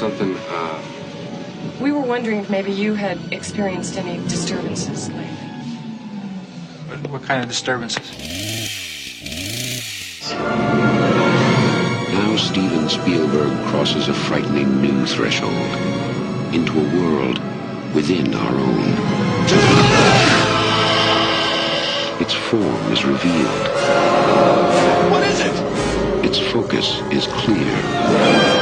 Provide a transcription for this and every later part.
next door. Something, uh, We were wondering if maybe you had experienced any disturbances lately. What, what kind of disturbances? Now Steven Spielberg crosses a frightening new threshold into a world within our own. Its form is revealed. What is it? Its focus is clear.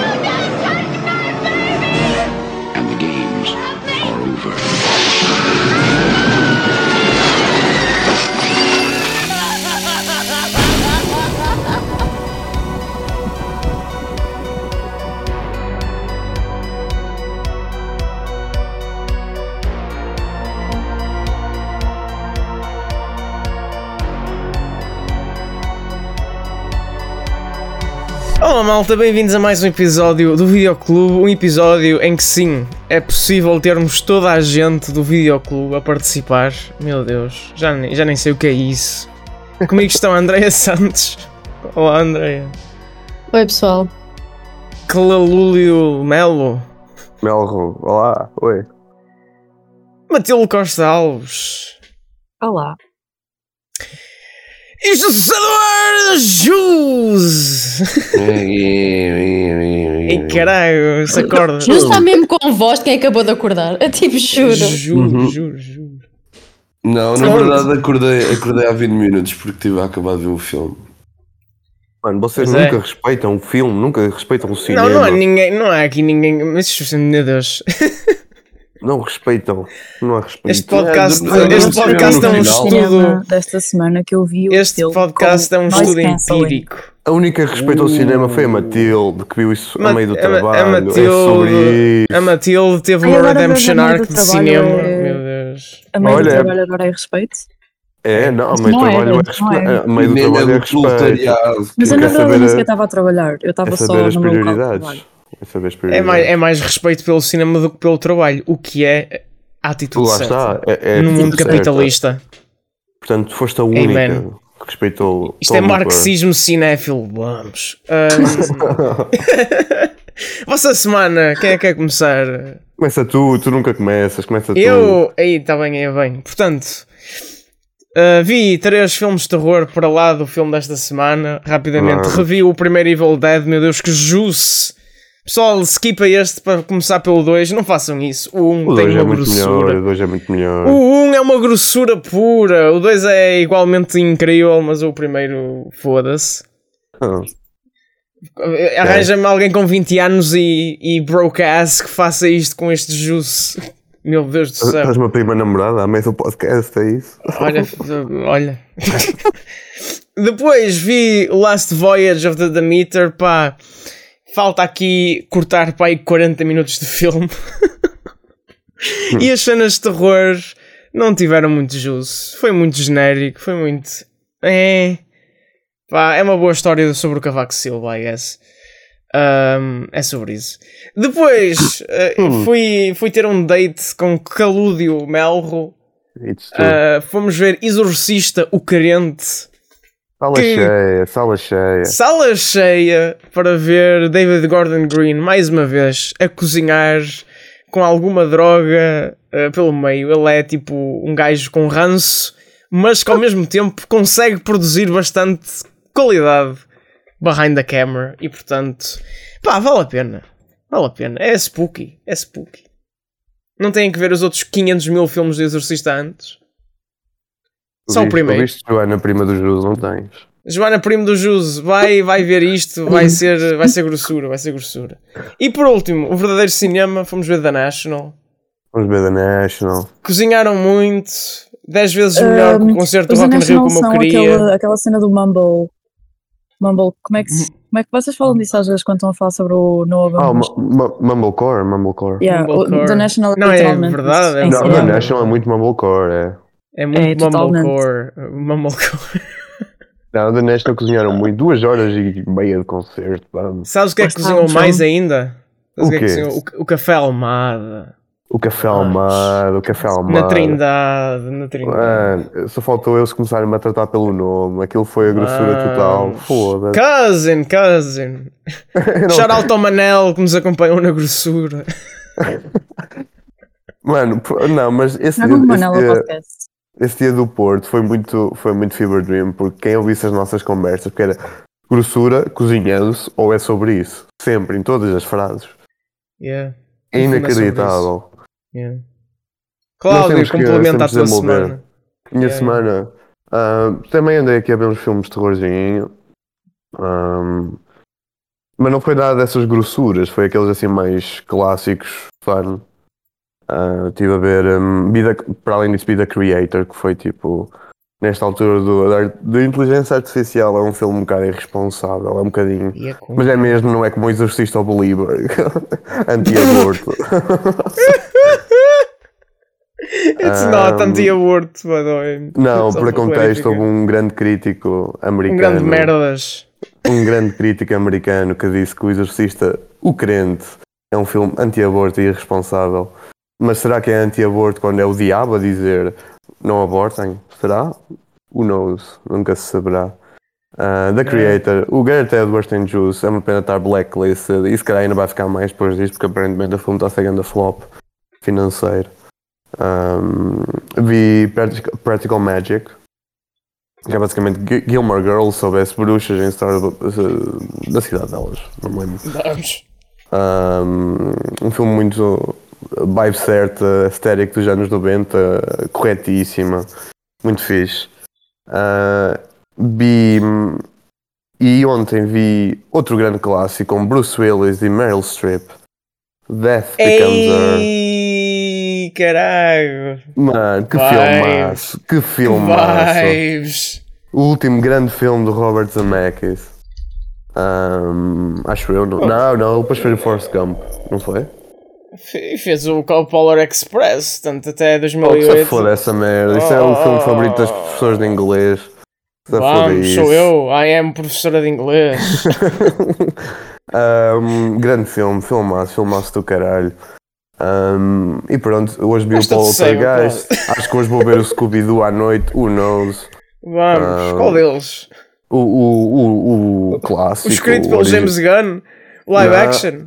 Malta, bem-vindos a mais um episódio do Videoclube, um episódio em que sim, é possível termos toda a gente do Videoclube a participar. Meu Deus, já nem, já nem sei o que é isso. Comigo estão a Andreia Santos. Olá Andreia. Oi pessoal, Clalúlio Melo. Melro, olá, oi. Matilde Costa Alves. olá. José Eduardo Jus. E caralho, se acorda. Não está mesmo com voz de quem acabou de acordar. É tipo, juro. Juro, Uhum. juro, juro. Não, na verdade acordei, acordei há 20 minutos porque tive a acabar de ver o filme. Mano, vocês Pois é. nunca respeitam o filme, nunca respeitam o Não, cinema. não há ninguém, não há aqui ninguém. Mas, meu Deus. Não respeitam. Não há respeito. Este podcast, É, do- este podcast é um estudo. desta semana que eu vi o Este podcast é um estudo empírico. A única que respeitou o cinema foi a Matilde, que viu isso Ma- a meio do a Ma- a trabalho. é Matilde- sobre isso. A Matilde teve Ai, uma redemption a arc de cinema. é- Meu Deus. A meio Olha, do trabalho agora é respeito. É, não, a Mas meio do não é, trabalho é, não respeito. é. A meio do é trabalho é respeito. Mas eu na verdade saber nem a- sequer estava a trabalhar. Eu estava É só. É saber as É mais, é mais respeito pelo cinema do que pelo trabalho, o que é a atitude certa. está. É, é no mundo capitalista. Portanto, foste a única Amen. que respeitou. Isto é marxismo cinéfilo. Vamos. Ahm, Vossa semana, quem é que quer começar? Começa tu, tu nunca começas, começa tu. Eu. Aí, está bem, aí bem. Portanto, uh, vi três filmes de terror para lá do filme desta semana. Rapidamente, Ah. revi o primeiro Evil Dead. Meu Deus, que juice! Pessoal, skipa este para começar pelo 2. Não façam isso. O 1 um O tem 2 uma é muito melhor, grossura. o 2 é muito melhor. O 1 um é uma grossura pura. O 2 é igualmente incrível, mas o primeiro, foda-se. Ah. Arranja-me alguém com 20 anos e, e broke ass que faça isto com este juice. Meu Deus do céu. Estás uma prima namorada à meio do podcast, é isso? Olha, olha. Depois vi Last Voyage of the Demeter, pá. Falta aqui cortar para aí 40 minutos de filme. e as cenas de terror não tiveram muito jus. Foi muito genérico, foi muito. É. Pá, é uma boa história sobre o Cavaco Silva, I guess. Um, é sobre isso. Depois eh, fui, fui ter um date com Calúdio Melro. Uh, fomos ver Exorcista, o Carente. Sala que- cheia, sala cheia. Sala cheia para ver David Gordon Green mais uma vez a cozinhar com alguma droga uh, pelo meio. Ele é tipo um gajo com ranço, mas que ao mesmo tempo consegue produzir bastante qualidade behind the camera e portanto, pá, vale a pena. Vale a pena. É spooky. É spooky. Não têm que ver os outros 500 mil filmes do Exorcista antes. Só o Viste- primeiro. Viste, Joana, prima dos Jus, não tens? Joana Primo do Jus, vai, vai ver isto, vai ser, vai ser grossura, vai ser grossura. E por último, o verdadeiro cinema, fomos ver The National. Vamos ver The National. Cozinharam muito, 10 vezes melhor que o Um, concerto do Rock in Rio como eu são queria. aquela, aquela cena do Mumble. Mumble, como é, que, se- como é que vocês falam disso às vezes quando estão a falar sobre o Noah Ah, oh, Mumblecore, Mumblecore. Yeah, o- Mumblecore. The National Não, é verdade, é Não, verdade. The cinema. National é muito Mumblecore, é. É muito É, mumblecore. Mumblecore. Não, The National cozinharam muito, duas horas e meia de concerto, vamos. Sabes o que é que cozinhou um mais ainda? Sabes O que é que quê? cozinhou? O, o café Almada. O café ao mar, o café ao mar. Na Trindade, na Trindade. Mano, só faltou eles começarem a tratar pelo nome. Aquilo foi a grossura Mano. total. Foda-se. Cousin, cousin. Não, Shout out ao Manel que nos acompanhou na grossura. Mano, não, mas esse Não é como esse, Manela dia, Podcast. Esse dia do Porto foi muito, foi muito Fever Dream, porque quem ouvisse as nossas conversas, porque era grossura, cozinhando-se, ou é sobre isso. Sempre, em todas as frases. Yeah. É inacreditável. Yeah. Cláudio, complementa a tua desenvolver. semana. Minha Yeah, semana. ah, também andei aqui a ver uns filmes de terrorzinho. Ahm, mas não foi nada dessas grossuras, foi aqueles assim mais clássicos, fun. Ah, Estive a ver, hum, The- para além disso, The Creator, que foi tipo, nesta altura do, da, da inteligência artificial, é um filme um bocado irresponsável, é um bocadinho. É Mas é mesmo, não é como o Exorcista ao Believer, anti-aborto. It's not Um, anti-aborto, by the way. Não, para contexto, houve um grande crítico Um americano. grande merdas. um grande crítico americano que disse que o Exorcista, o crente, é um filme anti-aborto e irresponsável. Mas será que é anti-aborto quando é o diabo a dizer não abortem? Será? Who knows? Nunca se saberá. Ah, the Creator, o Gareth Edwards tem Juice, é uma pena estar blacklisted e se calhar ainda vai ficar mais depois disto, porque aparentemente o filme está seguindo a flop financeiro. Um, vi Practical, Magic, que é basicamente Gi- Gilmore Girls sobre as bruxas em história eh, da cidade delas, não me lembro. Um, um filme muito vibe certa, estético dos anos 90, corretíssima, muito fixe. Ah, vi e ontem vi outro grande clássico com Bruce Willis e Meryl Streep. Death Becomes Her. Ei, caralho. Mano, que Vibes. filmaço, que filmaço. Vibes. O último grande filme do Robert Zemeckis. Um, acho eu, não. Não, não, depois foi o Forrest Gump, não foi? Fe- Fez o Polar Express, tanto até Oh, que se 2008. foda essa merda. Isso é o filme favorito das professoras de inglês. Foda Vamos, sou eu. I am professora de inglês. Um, grande filme, filmaço, filmaço do caralho. Um, e pronto, hoje vi o Poltergeist. Acho que hoje vou ver o Scooby-Doo à noite. Who knows? Vamos, Ah, qual deles? O, o, o, o clássico. O escrito pelo James Gunn? Live action?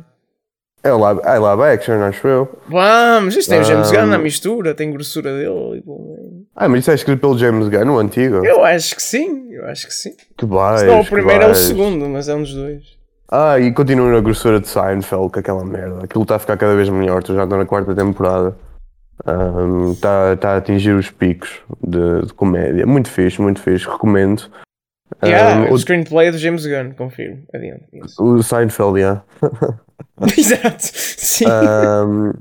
É live, é live action, acho eu. Vamos, isto tem o James. Gunn na mistura, tem grossura dele. e bom, Ah, mas isso é escrito pelo James Gunn, o antigo. Eu acho que sim, eu acho que sim. Que vais, Se não o primeiro é o segundo, mas é um dos dois. Ah, e continua na grossura de Seinfeld, com aquela merda. Aquilo está a ficar cada vez melhor, tu já estou na quarta temporada. Está tá a atingir os picos de, de comédia. Muito fixe, muito fixe, recomendo. Yeah, Um, o o, screenplay do James Gunn, confirmo. Adiante. O Seinfeld, yeah. Exato, sim. Um,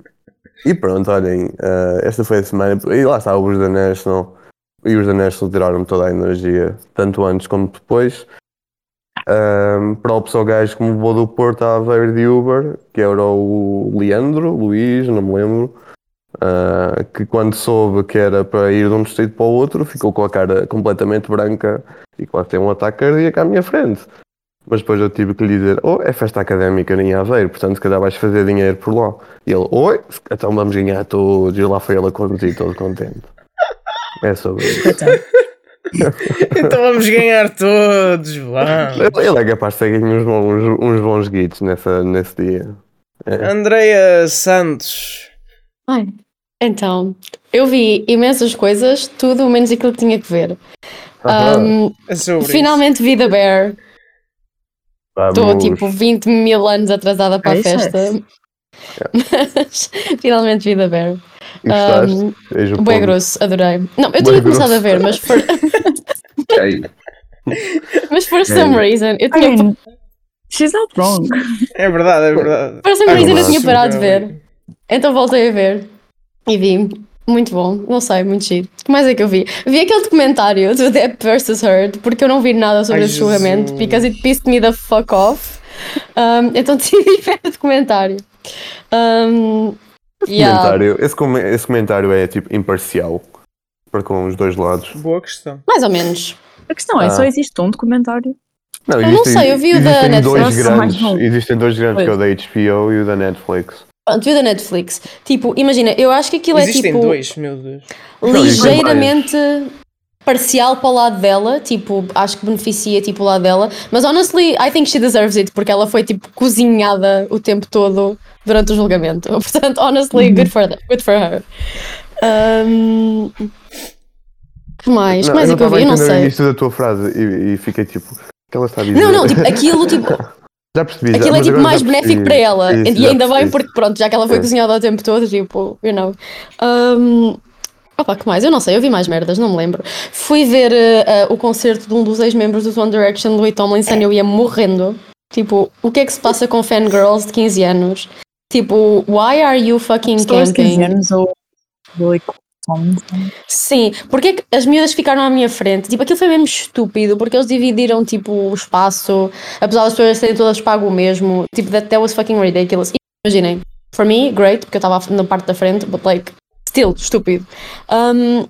e pronto, olhem, uh, esta foi a semana. E lá está, os da National. E os da National tiraram-me toda a energia, tanto antes como depois. Um, props ao gajo que me levou do Porto à Aveiro de Uber, que era o Leandro, Luís, não me lembro. Uh, que quando soube que era para ir de um distrito para o outro, ficou com a cara completamente branca e quase tem um ataque cardíaco à minha frente. Mas depois eu tive que lhe dizer: Oh, é festa académica em Aveiro, portanto, se calhar vais fazer dinheiro por lá. E ele: Oi, então vamos ganhar todos. E lá foi ele a conduzir, todo contente. É sobre isso. então vamos ganhar todos, vamos. Ele é capaz de ter ganho uns bons, uns bons guitos nessa, nesse dia. É. Andreia Santos. Ai, então, eu vi imensas coisas, tudo menos aquilo que tinha que ver. Um, É finalmente vi The Bear. Estou tipo 20 mil anos atrasada para É a isso, é. festa. Mas finalmente vi The Bear. Um, o Bem grosso, adorei. Não, eu tinha começado grosso. a ver, mas Ei, mas for some reason eu I tinha, mean, she's not wrong. É verdade, é verdade. for some É reason eu tinha parado de ver. Então voltei a ver e vi. Muito bom, não sei, muito giro. O que mais é que eu vi? Vi aquele documentário do Depp vs. Heard, porque eu não vi nada sobre Ai, esse julgamento, because it pissed me the fuck off. Um, então decidi ver o documentário. Um, yeah. Comentário. Esse, come- esse comentário é tipo imparcial para com os dois lados. Boa questão. Mais ou menos. A questão é, Ah. só existe um documentário. Não, Eu Ah, não sei, eu vi o da Netflix. dois grandes. Existem dois grandes, que é o da HBO e o da Netflix. Pronto, viu da Netflix. Tipo, imagina, eu acho que aquilo Existem é tipo dois, meu Deus. ligeiramente parcial para o lado dela, tipo, acho que beneficia tipo o lado dela, mas honestly, I think she deserves it porque ela foi tipo cozinhada o tempo todo durante o julgamento. Portanto, honestly, good for the- good for her. Um, que mais? Que mais é que eu vi? Eu não sei. início da tua frase e, e fiquei tipo, o que ela está a dizer? Não, não, tipo, aquilo tipo já percebi. já- Aquilo é tipo agora mais já benéfico percebi. para ela. Isso, e já ainda bem porque, pronto, já que ela foi É. cozinhada o tempo todo, tipo, you know. Um, opa, que mais? Eu não sei, eu vi mais merdas, não me lembro. Fui ver uh, uh, o concerto de um dos ex-membros do One Direction, Louis Tomlinson, e eu ia morrendo. Tipo, o que é que se passa com fangirls de 15 anos? Tipo, why are you fucking Pessoas de 15 camping? anos ou. Sim, porque é as miúdas ficaram à minha frente? Tipo, aquilo foi mesmo estúpido, porque eles dividiram, tipo, o espaço, apesar das pessoas terem todas pago o mesmo. Tipo, that, that was fucking ridiculous. Imaginem, for me, great, porque eu estava na parte da frente, but like, still, estúpido. Um,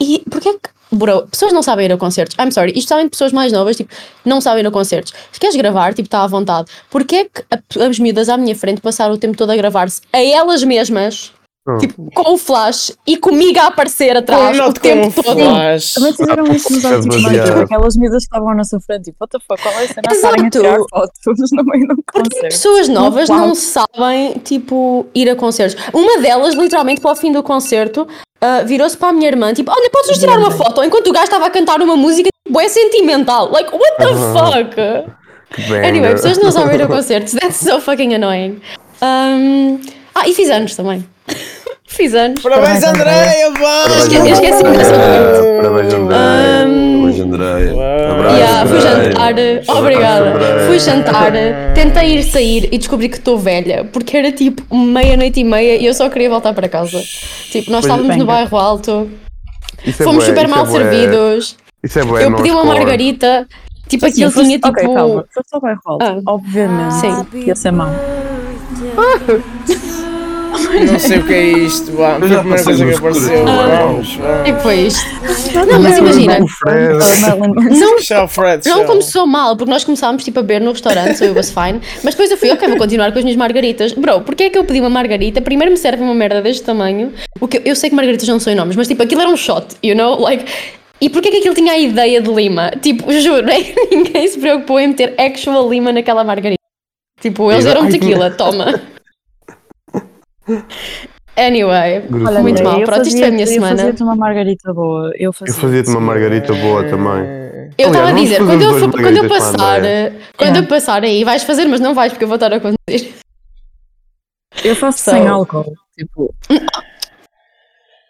e porquê é que, bro, pessoas não sabem ir a concertos? I'm sorry, isto sabem pessoas mais novas, tipo, não sabem ir a concertos. Se queres gravar, tipo, está à vontade. Porquê é que as miúdas à minha frente passaram o tempo todo a gravar-se a elas mesmas? Hum. Tipo, com o flash e comigo a aparecer atrás o tempo todo. flash. Também fizeram isso nos É anos tipo, aquelas miúdas que estavam na sua frente, tipo, what the fuck, qual é a cena estarem a tirar fotos no meio de Porque concerto? pessoas novas Não não sabem, tipo, ir a concertos. Uma delas, literalmente, para o fim do concerto, ah, virou-se para a minha irmã, tipo, olha, podes nos tirar uma foto? Enquanto o gajo estava a cantar uma música, tipo, é sentimental. Like, what the fuck? Que banger. Anyway, pessoas não sabem ir a concertos. That's so fucking annoying. Um, ah, e fiz anos também. Fiz anos. Parabéns, Parabéns, Andréia! Vamos! Esqueci- dessa Parabéns, André. Pois, Andréia. Abraço, Yeah, fui Andréia. jantar, Abraço, obrigada. Fui jantar, tentei ir sair e descobri que estou velha, porque era tipo meia-noite e meia e eu só queria voltar para casa. Tipo, nós Pois, estávamos no bairro alto, é fomos super é mal servidos. Isso é bué Eu pedi uma margarita, tipo aquilo tinha tipo. Ok, calma, foi só bairro alto. Ah. Obviamente Sim. ia ser mau. Não sei o que é isto. Foi a primeira coisa que apareceu. Vamos, vamos. E foi isto. Não, mas imagina, não Fred. Não começou mal, porque nós começámos tipo a beber no restaurante, so it was fine. Mas depois eu fui, ok, vou continuar com as minhas margaritas. Bro, porque é que eu pedi uma margarita? Primeiro me serve uma merda deste tamanho. O que eu sei que margaritas não são nomes, mas tipo, aquilo era um shot, you know? Like. E porquê que aquilo tinha a ideia de lima? Tipo, juro, ninguém se preocupou em meter actual lima naquela margarita. Tipo, eles que- tequila, toma. Anyway, Olha, muito mal. eu Pronto, isto foi a minha eu semana. fazia-te uma margarita boa. Eu Eu fazia. fazia-te uma margarita boa também. Eu estava a dizer, quando eu, for- quando eu passar, quando eu passar aí, vais fazer, mas não vais porque eu vou estar a conduzir. Eu faço So- sem álcool. Tipo,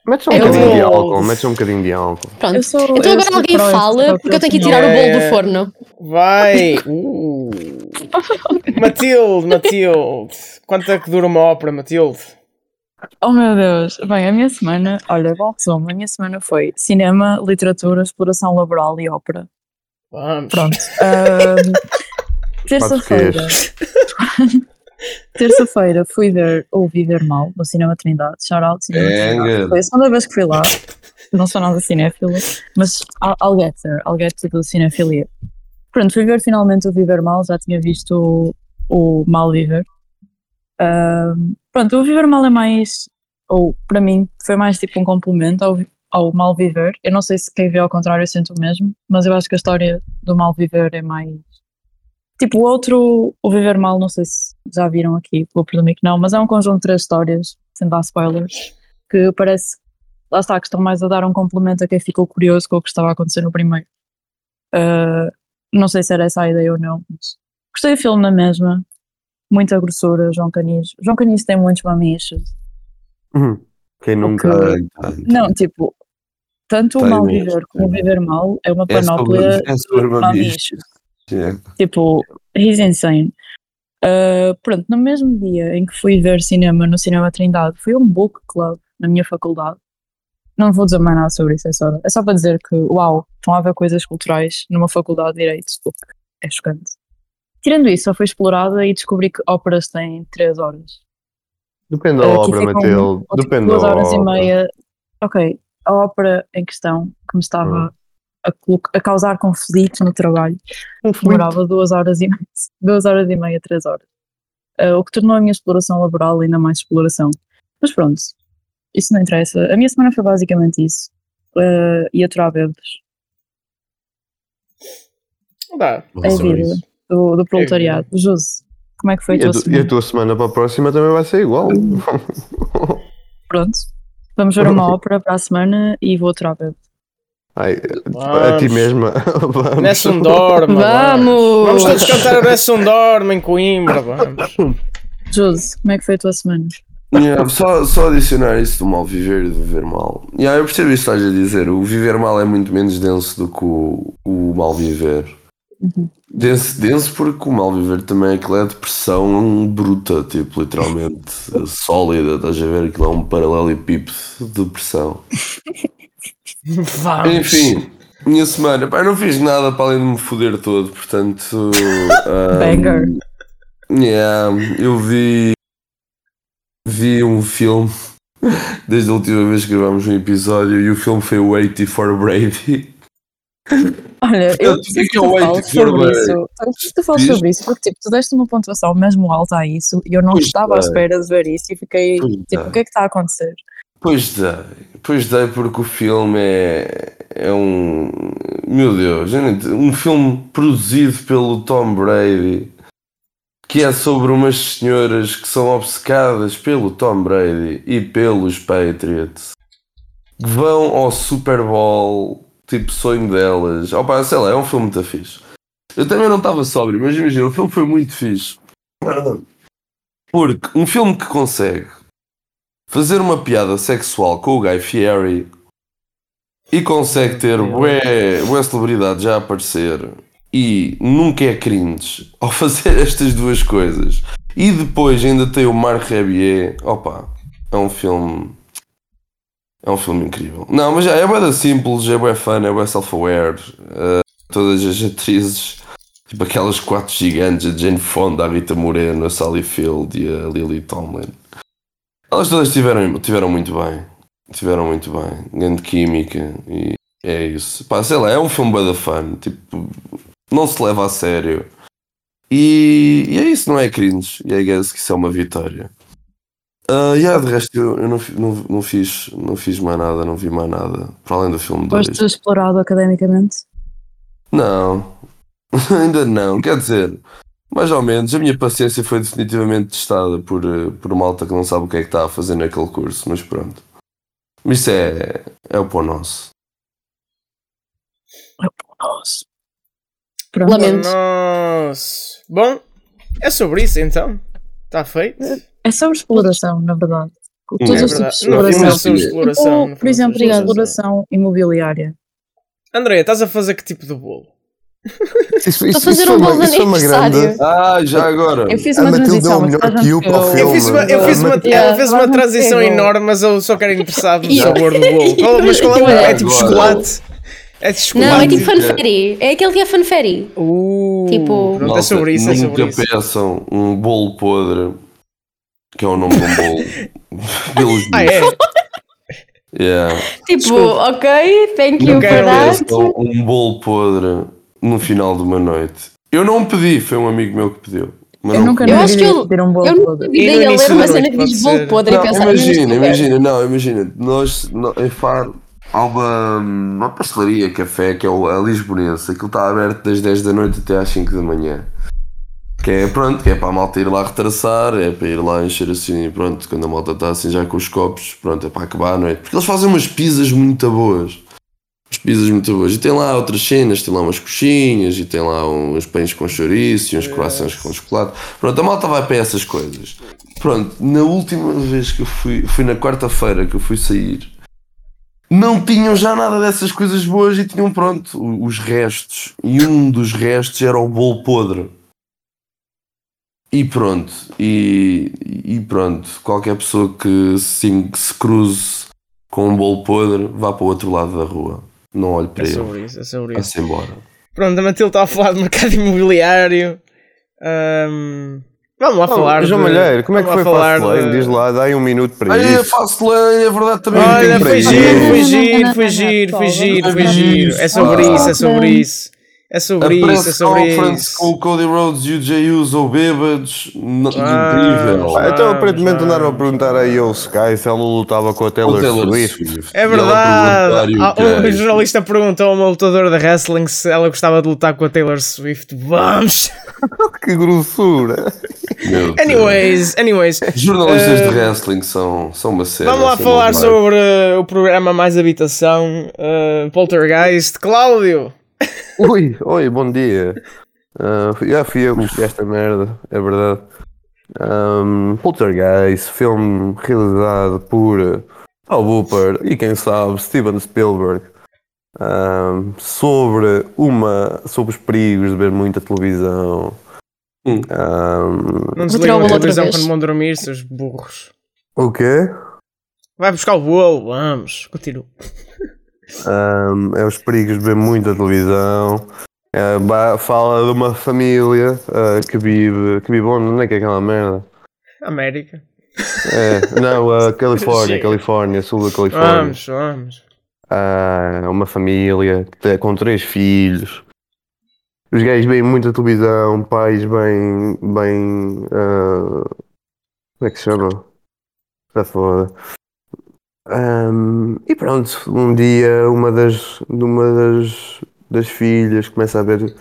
Metes um Eu bocadinho de álcool, metes um bocadinho de álcool. Pronto. eu sou. então eu agora sou alguém fala porque eu tenho que tirar o bolo É. do forno. Vai! Uh. Matilde, Matilde. Quanto é que dura uma ópera, Matilde? Oh meu Deus. Bem, a minha semana, olha, bom resumo. A minha semana foi cinema, literatura, exploração laboral e ópera. Vamos. Pronto. Ahm, Terça-feira. Terça-feira fui ver Ouvi Ver Mal no Cinema Trindade. Shout out Cinema É, Trindade. Foi a segunda vez que fui lá. Não sou nada cinéfila, mas I'll, I'll get there. I'll get to the cinefilia. Pronto, fui ver finalmente o Viver Mal. Já tinha visto o, o Mal Viver. Ahm, pronto, o Viver Mal é mais, ou para mim, foi mais tipo um complemento ao, ao Mal Viver. Eu não sei se quem vê ao contrário sente o mesmo, mas eu acho que a história do Mal Viver é mais. Tipo, o outro, o Viver Mal, não sei se já viram aqui, vou presumir que não, mas é um conjunto de três histórias, sem dar spoilers, que parece, lá está, que estão mais a dar um complemento a quem ficou curioso com o que estava a acontecer no primeiro. Ah, não sei se era essa a ideia ou não, mas gostei do filme na mesma, muita grossura, João Canis. João Canis tem muitos mamichos. Uhum. Quem nunca. Ai. Não, tipo, tanto o Tem mal viver como o viver mal é uma É sobre, panóplia é sobre de mamichos. É. Tipo, he's insane. Uh, pronto, no mesmo dia em que fui ver cinema no Cinema Trindade, fui a um book club na minha faculdade. Não vou dizer mais nada sobre isso, é só, é só para dizer que, uau, estão a haver coisas culturais numa faculdade de Direito, o que é chocante. Tirando isso, só fui explorada e descobri que óperas têm 3 horas. Depende da Uh, obra, Matilde. tipo, Depende duas da horas e obra. meia. Ok, a ópera em questão, que me estava Hum. A, a causar conflito no trabalho, Conflito. demorava duas horas e meia, duas horas e meia, três horas. uh, o que tornou a minha exploração laboral ainda mais exploração. Mas pronto, isso não interessa. A minha semana foi basicamente isso. Uh, e aturar bebês. Dá. É a vida do, do proletariado. Jose, como é que foi a E tua a, tu- e semana? a tua semana para a próxima também vai ser igual. Pronto. Vamos ver uma ópera para a semana e vou aturar bebês. Ai, a ti Vamos. mesma. Vamos. Nessa um dorme. Vamos! Vamos todos cantar o Nessa um dorme em Coimbra. Vamos. Jose, como é que foi a tua semana? Yeah, só, só adicionar isso do mal viver e do viver mal. Yeah, eu percebo isso que estás a dizer. O viver mal é muito menos denso do que o, o mal viver. Uhum. Denso, denso porque o mal viver também é aquilo é depressão bruta, tipo, literalmente sólida. Estás a ver? Aquilo é um paralelepípedo de depressão. Vamos. Enfim, minha semana, pá, não fiz nada para além de me foder todo, portanto. ah, Banger. Yeah, eu vi. Vi um filme desde a última vez que gravámos um episódio e o filme foi 80 for Brady. Olha, eu Portanto, é preciso que é o tu Wait fales for sobre Brady? isso. Eu preciso que tu fales sobre isso, porque tipo, tu deste uma pontuação mesmo alta a isso e eu não Pois estava à dei. espera de ver isso e fiquei Pois tipo, o que é que está a acontecer? Pois dei, pois dei porque o filme é, é um. Meu Deus, gente, um filme produzido pelo Tom Brady que é sobre umas senhoras que são obcecadas pelo Tom Brady e pelos Patriots que vão ao Super Bowl, tipo sonho delas. Opa, sei lá, é um filme muito fixe. Eu também não estava sóbrio, mas imagina, o filme foi muito fixe. Porque um filme que consegue fazer uma piada sexual com o Guy Fieri e consegue ter bué, bué celebridade já a aparecer e nunca é cringe ao fazer estas duas coisas e depois ainda tem o Mark Rebier, opa, é um filme é um filme incrível. Não, mas já é bué simples, é bué fun, é bué self-aware. eh, todas as atrizes, tipo aquelas quatro gigantes, a Jane Fonda, a Rita Moreno, a Sally Field e a Lily Tomlin. Elas todas estiveram tiveram muito bem. Tiveram muito bem. Grande química e é isso. Pá, sei lá, é um filme bué da fun. Tipo, não se leva a sério. E, e é isso, não é cringe. E I guess que isso é uma vitória. Ah, yeah, de resto eu, eu não, não, não fiz não fiz mais nada, não vi mais nada. Para além do filme 2. Foste explorado academicamente? Não, ainda não. Quer dizer, mais ou menos, a minha paciência foi definitivamente testada por, eh, por malta que não sabe o que é que está a fazer naquele curso, mas pronto. Mas isso é, é o pão nosso. Nossa. Pronto. Lamento. Nossa. Bom, é sobre isso então. Está feito. É sobre exploração, na verdade. Todos É os tipos de é exploração. exploração. Ou, no por é exemplo, exploração imobiliária. André, estás a fazer que tipo de bolo? Isso, Estou a fazer um bolo de aniversário. Ah, já agora. Eu fiz A uma Matilde transição, é o melhor a que para o filme. Eu fiz uma, eu fiz uma, Yeah, fez uma a transição enorme, mas eu só quero interessado no sabor do bolo. Mas qual é, o- é tipo Agora. chocolate? É de chocolate. Não, é tipo fanferi. É aquele que é fanferi. Uh, Tipo- pronto, é sobre isso, é nunca sobre isso. peçam um bolo podre, que é o nome de um bolo, pelos Ah, é? Yeah. Tipo, Desculpa. ok, thank you Não for that. Peçam um bolo podre no final de uma noite. Eu não pedi, foi um amigo meu que pediu. Mas Eu não nunca pedi. Eu acho que eu- pedir um bolo Eu nunca. E a ler uma cena que diz bolo podre e Não, pensar imagina, imagina, não, imagina, nós em Faro há uma, uma pastelaria, café, que é o- a Lisbonense, aquilo está aberto das 10 da noite até às 5 da manhã. Que é pronto, que é para a malta ir lá retraçar, é para ir lá encher assim, pronto, quando a malta está assim já com os copos, pronto, é para acabar a noite. Porque eles fazem umas pizzas muito boas. Pizzas muito boas. E tem lá outras cenas, tem lá umas coxinhas, e tem lá uns pães com chouriço e uns croissants com chocolate. Pronto, a malta vai para essas coisas. Pronto, na última vez que eu fui, foi na quarta-feira que eu fui sair, não tinham já nada dessas coisas boas e tinham, pronto, os restos. E um dos restos era o bolo podre. E pronto, e, e pronto, qualquer pessoa que se, que se cruze com um bolo podre, vá para o outro lado da rua. Não olhe para É ele. sobre isso, é sobre isso. Vá-se embora. Pronto, a Matilde está a falar de mercado imobiliário. Ahm, vamos lá falar. João de- Malheiro, como é que foi falar falar Diz de- lá, dá aí um minuto para Olha, isso. faço lei, é verdade também. Olha, foi isso. giro, foi Não, giro, foi foi foi. É sobre isso, é sobre isso. É A sobre isso, é sobre conference isso. com o Cody Rhodes e o Jay Uso bêbados. Ah, incrível. Ah, então aparentemente andaram a perguntar a Yo Sky se ela lutava com a Taylor, Taylor Swift. Swift. É verdade. Ah? O jornalista perguntou a uma lutadora de wrestling se ela gostava de lutar com a Taylor Swift. Vamos! Que grossura! Meu. Anyways, anyways. Jornalistas Eh, de wrestling são, são uma série. Vamos lá falar sobre uh, o programa Mais Habitação, uh, Poltergeist. Cláudio! Ui, oi, bom dia. Fui- já fui eu que esta merda, é verdade. Um, Poltergeist, filme realizado por uh, Al Booper e quem sabe Steven Spielberg. Um, sobre uma sobre os perigos de ver muita televisão. Hum. Um, Não desligam a televisão quando vão dormir, seus burros. o quê? Vai buscar o bolo, vamos. Continua. Um, é os perigos de ver muita televisão. Ba- fala de uma família uh, que vive. Que vive onde? Onde é que é aquela merda? América. É, não, Califórnia. Califórnia, sul da Califórnia. Vamos, vamos. Ah, uma família que tem- com três filhos. Os gays veem muita televisão, pais bem. bem. ah, como é que se chama? Está foda. Ahm, e pronto, um dia uma das, uma das, das filhas começa a ver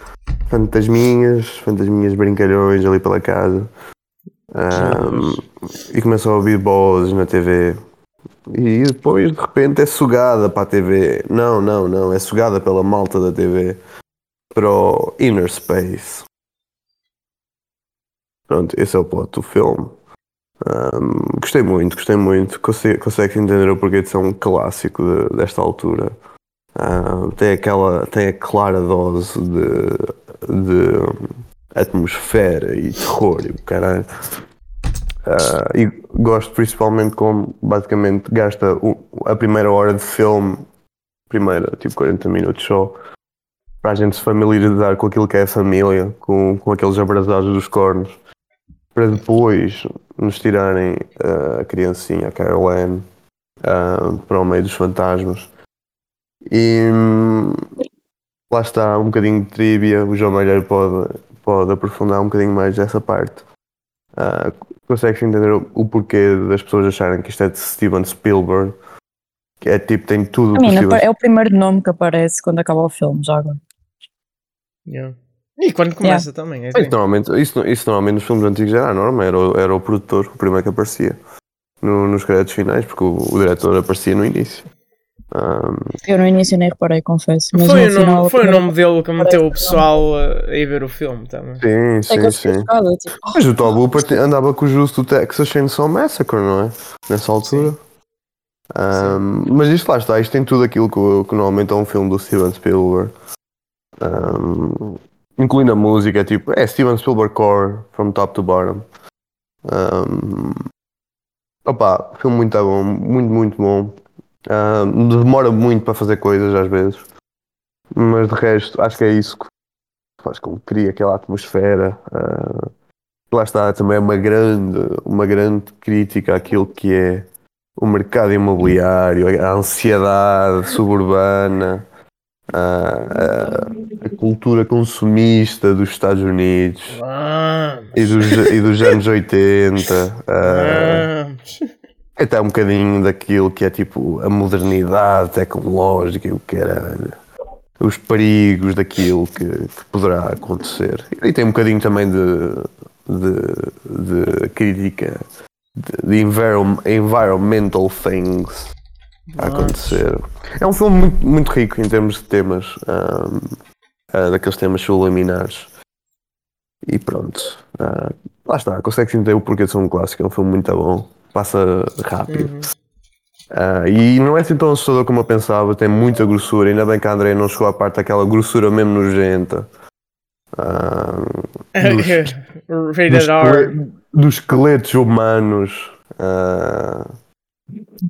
fantasminhas, fantasminhas brincalhões ali pela casa. Ahm, e começa a ouvir vozes na TV. E depois de repente é sugada para a TV. Não, não, não, é sugada pela malta da TV para o Inner Space. Pronto, esse é o plot do filme. Ahm, gostei muito, gostei muito. Conse consegue entender o porquê de ser um clássico de- desta altura. Tem aquela, tem a clara dose de, de atmosfera e terror e. Ah, e gosto principalmente como basicamente gasta a primeira hora de filme, primeira tipo 40 minutos só, para a gente se familiarizar com aquilo que é a família, com, com aqueles abrasados dos cornos, para depois nos tirarem ah, a criancinha, a Caroline, ah, para o meio dos fantasmas. E hum, lá está, um bocadinho de trivia, o João Malheiro pode, pode aprofundar um bocadinho mais dessa parte. Ah, consegues entender o, o porquê das pessoas acharem que isto é de Steven Spielberg? Que é tipo, tem tudo o A que mim, é o primeiro nome que aparece quando acaba o filme, já agora. Yeah. E quando começa também. É Isso assim. normalmente, isso, isso normalmente nos filmes antigos era a norma, era, o- era o produtor, o primeiro que aparecia no- nos créditos finais, porque o, o diretor aparecia no início. Ahm, Eu no início nem reparei, confesso. Mas Foi, no o final, foi o nome dele que meteu o pessoal a ir ver o filme também. sim, É sim, fiquei sim. tipo, Mas o Tob Hooper te- andava com o justo do Texas Chainsaw Massacre, não é? Nessa altura. Ahm, mas isto lá está, isto tem tudo aquilo que, que normalmente é um filme do Steven Spielberg. Ahm, incluindo a música, é tipo, é Steven Spielberg Core, from top to bottom. Ahm, opa, filme muito bom, muito, muito bom. Ahm, demora muito para fazer coisas às vezes. Mas de resto, acho que é isso que faz com que cria aquela atmosfera. ah, lá está também é uma grande, uma grande crítica àquilo que é o mercado imobiliário, a ansiedade suburbana, a, a- cultura consumista dos Estados Unidos e dos, e dos anos 80. ah, Vamos. até um bocadinho daquilo que é tipo a modernidade tecnológica e o caralho. Os perigos daquilo que, que poderá acontecer. E tem um bocadinho também de, de, de crítica de, de environ- environmental things a acontecer. É um filme muito, muito rico em termos de temas, ahm, ah, daqueles temas subliminares. E pronto. ah, lá está, consegue-se entender o porquê de ser um clássico. É um filme muito bom, passa rápido. Ah, e não é assim tão assustador como eu pensava, tem muita grossura. Ainda bem que a André não chegou à parte daquela grossura mesmo nojenta. Dos, dos, esqueletos humanos. ah,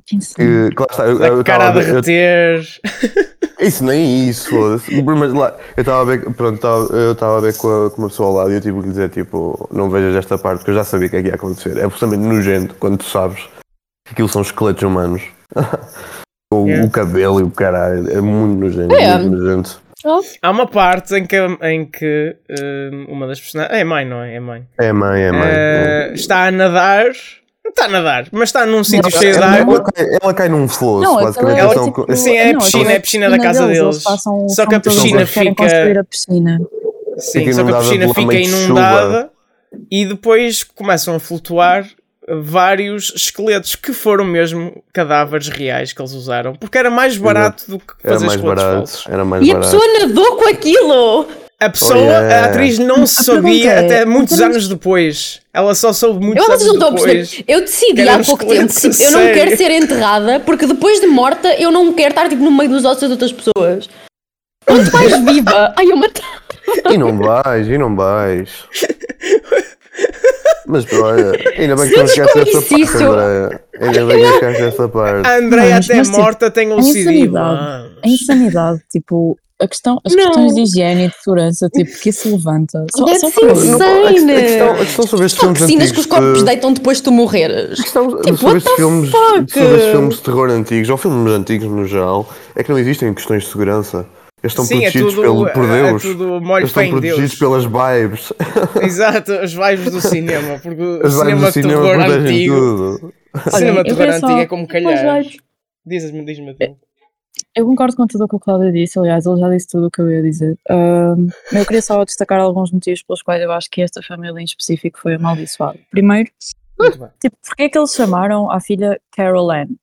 que que, que lá está, eu, eu A cara a ver- eu- derreter. Isso nem isso, foda-se. Mas lá, eu estava a ver, pronto, tava- eu estava a ver com, a, com uma pessoa ao lado e eu tive que lhe dizer, tipo, não vejas esta parte, porque eu já sabia o que é que ia acontecer. É absolutamente nojento quando tu sabes que aquilo são esqueletos humanos. Com Yeah. o cabelo e o caralho, é muito nojento, É. muito nojento. Há uma parte em que, em que hum, uma das personagens. É mãe, não é? É mãe. É mãe, é mãe. Eh, está a nadar. Não está a nadar, mas está num sítio Ela- cheio de ela, água. ela cai, ela cai num fosso, Não, basicamente. aquela é Eles tipo- estão- Sim, é a Não, piscina, aquela é a piscina da casa deles, deles. Só que a piscina fica. a piscina. Sim, Fica só que a inundada piscina fica inundada e depois começam a flutuar vários esqueletos que foram mesmo cadáveres reais que eles usaram, porque era mais barato do que Era fazer mais esqueletos barato. falsos. Era mais E a barato. pessoa nadou com aquilo! A pessoa, Oh, yeah. a atriz não sabia pergunta é, até muitos anos depois. Ela só soube muitos Eu anos não a depois. Eu decidi há pouco tempo esqueleto, tipo, eu não quero ser enterrada porque depois de morta eu não quero estar tipo, no meio dos ossos de outras pessoas. Quanto mais viva. Ai, eu matei. E não vais, e não vais. Mas olha, ainda bem que não esquece essa parte, isso- André. Ainda bem que não esquece essa parte. A Andrea Mas- até mas, tipo, morta tem a OCD. insanidade. mano. A insanidade, tipo, a questão, as Não. questões de higiene e de segurança, tipo, que isso levanta. Só, That's só aí. insane. A questão, a questão, a questão sobre estes filmes antigos. que os corpos de- deitam depois de tu morreres. A questão Tipo, sobre estes filmes, fuck? sobre estes filmes de terror antigos, ou filmes antigos no geral, é que não existem questões de segurança. Eles estão Sim, é protegidos tudo, pelo, por é- é Deus. tudo molho Eles estão protegidos Deus. pelas vibes. Exato, as vibes do cinema. Porque o As vibes cinema do de cinema terror antigo. tudo. O cinema Olha, de eu terror antigo é como calhar. Diz-me, diz-me. tu. Eu concordo com tudo o que o Cláudio disse, aliás, ele já disse tudo o que eu ia dizer. Ahm, eu queria só destacar alguns motivos pelos quais eu acho que esta família em específico foi amaldiçoada. Primeiro, tipo, porque é que eles chamaram a filha Caroline?